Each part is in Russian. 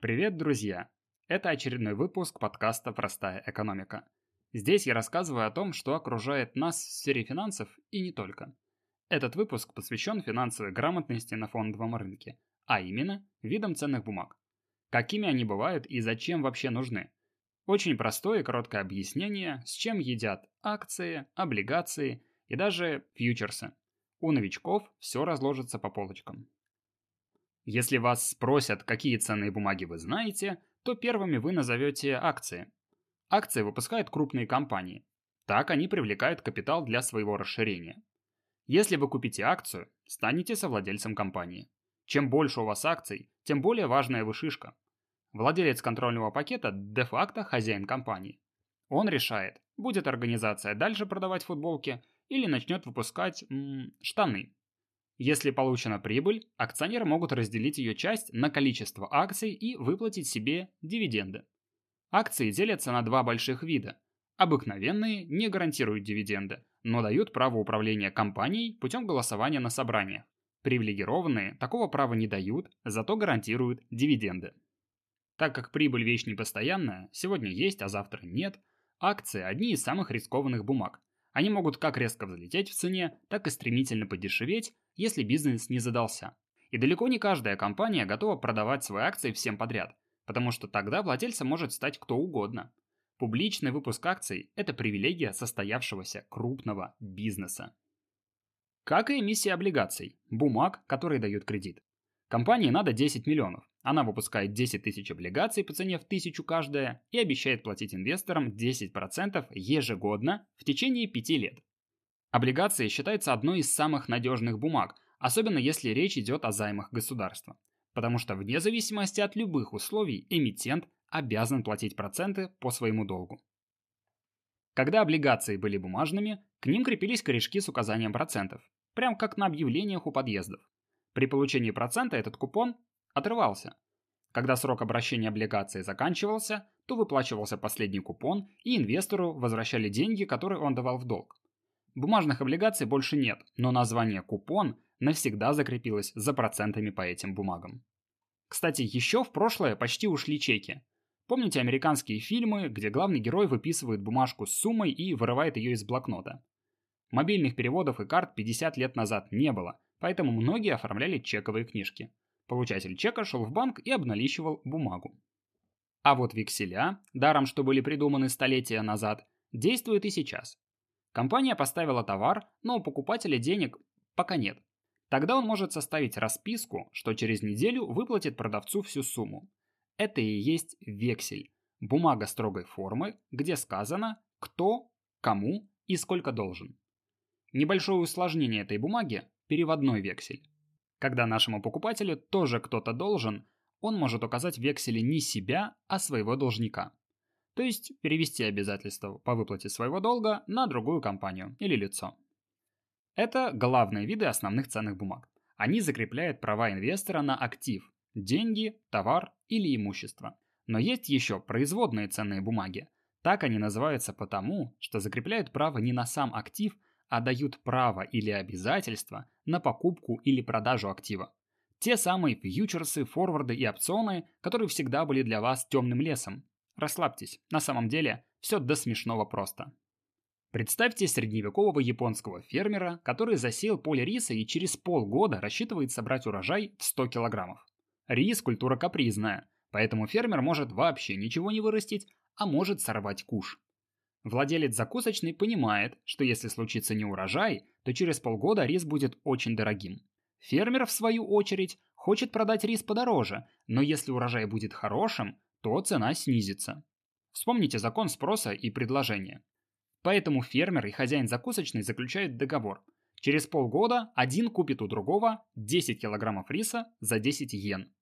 Привет, друзья! Это очередной выпуск подкаста «Простая экономика». Здесь я рассказываю о том, что окружает нас в сфере финансов и не только. Этот выпуск посвящен финансовой грамотности на фондовом рынке, а именно видам ценных бумаг. Какими они бывают и зачем вообще нужны. Очень простое и короткое объяснение, с чем едят акции, облигации и даже фьючерсы. У новичков все разложится по полочкам. Если вас спросят, какие ценные бумаги вы знаете, то первыми вы назовете акции. Акции выпускают крупные компании. Так они привлекают капитал для своего расширения. Если вы купите акцию, станете совладельцем компании. Чем больше у вас акций, тем более важная вы шишка. Владелец контрольного пакета де-факто хозяин компании. Он решает, будет организация дальше продавать футболки или начнет выпускать м, штаны. Если получена прибыль, акционеры могут разделить ее часть на количество акций и выплатить себе дивиденды. Акции делятся на два больших вида. Обыкновенные не гарантируют дивиденды, но дают право управления компанией путем голосования на собраниях. Привилегированные такого права не дают, зато гарантируют дивиденды. Так как прибыль вещь непостоянная, сегодня есть, а завтра нет, акции – одни из самых рискованных бумаг. Они могут как резко взлететь в цене, так и стремительно подешеветь, если бизнес не задался. И далеко не каждая компания готова продавать свои акции всем подряд, потому что тогда владельцем может стать кто угодно. Публичный выпуск акций – это привилегия состоявшегося крупного бизнеса. Как и эмиссия облигаций, бумаг, которые дают кредит. Компании надо 10 миллионов. Она выпускает 10 тысяч облигаций по цене в тысячу каждая и обещает платить инвесторам 10% ежегодно в течение 5 лет. Облигации считаются одной из самых надежных бумаг, особенно если речь идет о займах государства. Потому что вне зависимости от любых условий эмитент обязан платить проценты по своему долгу. Когда облигации были бумажными, к ним крепились корешки с указанием процентов, прям как на объявлениях у подъездов. При получении процента этот купон отрывался. Когда срок обращения облигации заканчивался, то выплачивался последний купон, и инвестору возвращали деньги, которые он давал в долг. Бумажных облигаций больше нет, но название «купон» навсегда закрепилось за процентами по этим бумагам. Кстати, еще в прошлое почти ушли чеки. Помните американские фильмы, где главный герой выписывает бумажку с суммой и вырывает ее из блокнота? Мобильных переводов и карт 50 лет назад не было, поэтому многие оформляли чековые книжки. Получатель чека шел в банк и обналичивал бумагу. А вот векселя, даром что были придуманы столетия назад, действуют и сейчас. Компания поставила товар, но у покупателя денег пока нет. Тогда он может составить расписку, что через неделю выплатит продавцу всю сумму. Это и есть вексель. Бумага строгой формы, где сказано, кто, кому и сколько должен. Небольшое усложнение этой бумаги – переводной вексель. Когда нашему покупателю тоже кто-то должен, он может указать в векселе не себя, а своего должника. То есть перевести обязательства по выплате своего долга на другую компанию или лицо. Это главные виды основных ценных бумаг. Они закрепляют права инвестора на актив – деньги, товар или имущество. Но есть еще производные ценные бумаги. Так они называются потому, что закрепляют право не на сам актив, а дают право или обязательство на покупку или продажу актива. Те самые фьючерсы, форварды и опционы, которые всегда были для вас темным лесом. Расслабьтесь, на самом деле все до смешного просто. Представьте средневекового японского фермера, который засеял поле риса и через полгода рассчитывает собрать урожай в 100 килограммов. Рис – культура капризная, поэтому фермер может вообще ничего не вырастить, а может сорвать куш. Владелец закусочной понимает, что если случится неурожай, то через полгода рис будет очень дорогим. Фермер, в свою очередь, хочет продать рис подороже, но если урожай будет хорошим, то цена снизится. Вспомните закон спроса и предложения. Поэтому фермер и хозяин закусочной заключают договор. Через полгода один купит у другого 10 килограммов риса за 10 йен.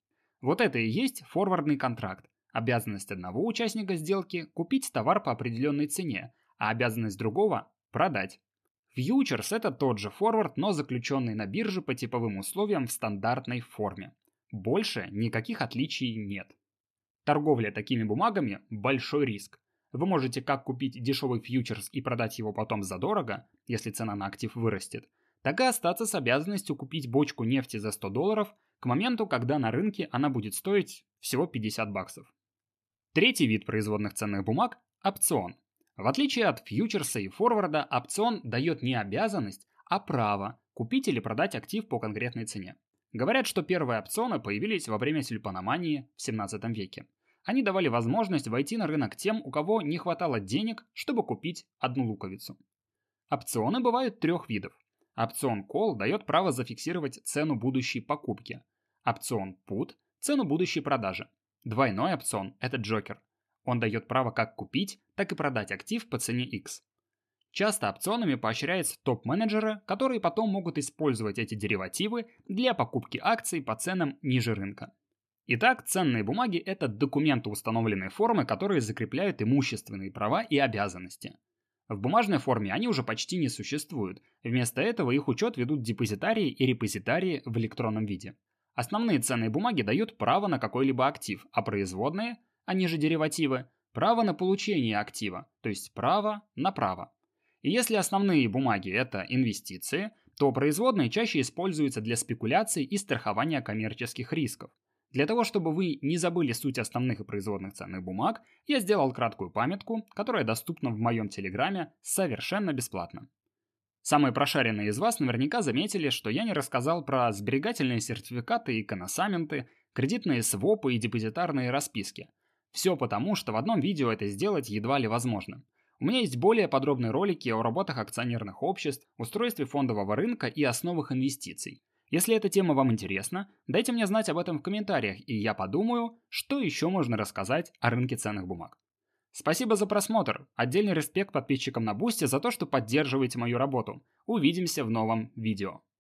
Вот это и есть форвардный контракт. Обязанность одного участника сделки – купить товар по определенной цене, а обязанность другого – продать. Фьючерс – это тот же форвард, но заключенный на бирже по типовым условиям в стандартной форме. Больше никаких отличий нет. Торговля такими бумагами – большой риск. Вы можете как купить дешевый фьючерс и продать его потом задорого, если цена на актив вырастет, так и остаться с обязанностью купить бочку нефти за 100 долларов, к моменту, когда на рынке она будет стоить всего 50 баксов. Третий вид производных ценных бумаг – опцион. В отличие от фьючерса и форварда, опцион дает не обязанность, а право купить или продать актив по конкретной цене. Говорят, что первые опционы появились во время тюльпаномании в 17 веке. Они давали возможность войти на рынок тем, у кого не хватало денег, чтобы купить одну луковицу. Опционы бывают трех видов. Опцион Call дает право зафиксировать цену будущей покупки. Опцион Put – цену будущей продажи. Двойной опцион – это Джокер. Он дает право как купить, так и продать актив по цене X. Часто опционами поощряются топ-менеджеры, которые потом могут использовать эти деривативы для покупки акций по ценам ниже рынка. Итак, ценные бумаги – это документы установленной формы, которые закрепляют имущественные права и обязанности. В бумажной форме они уже почти не существуют, вместо этого их учет ведут депозитарии и репозитарии в электронном виде. Основные ценные бумаги дают право на какой-либо актив, а производные, они же деривативы, право на получение актива, то есть право на право. И если основные бумаги – это инвестиции, то производные чаще используются для спекуляций и страхования коммерческих рисков. Для того, чтобы вы не забыли суть основных и производных ценных бумаг, я сделал краткую памятку, которая доступна в моем телеграме совершенно бесплатно. Самые прошаренные из вас наверняка заметили, что я не рассказал про сберегательные сертификаты и коносаменты, кредитные свопы и депозитарные расписки. Все потому, что в одном видео это сделать едва ли возможно. У меня есть более подробные ролики о работах акционерных обществ, устройстве фондового рынка и основах инвестиций. Если эта тема вам интересна, дайте мне знать об этом в комментариях, и я подумаю, что еще можно рассказать о рынке ценных бумаг. Спасибо за просмотр. Отдельный респект подписчикам на Бусте за то, что поддерживаете мою работу. Увидимся в новом видео.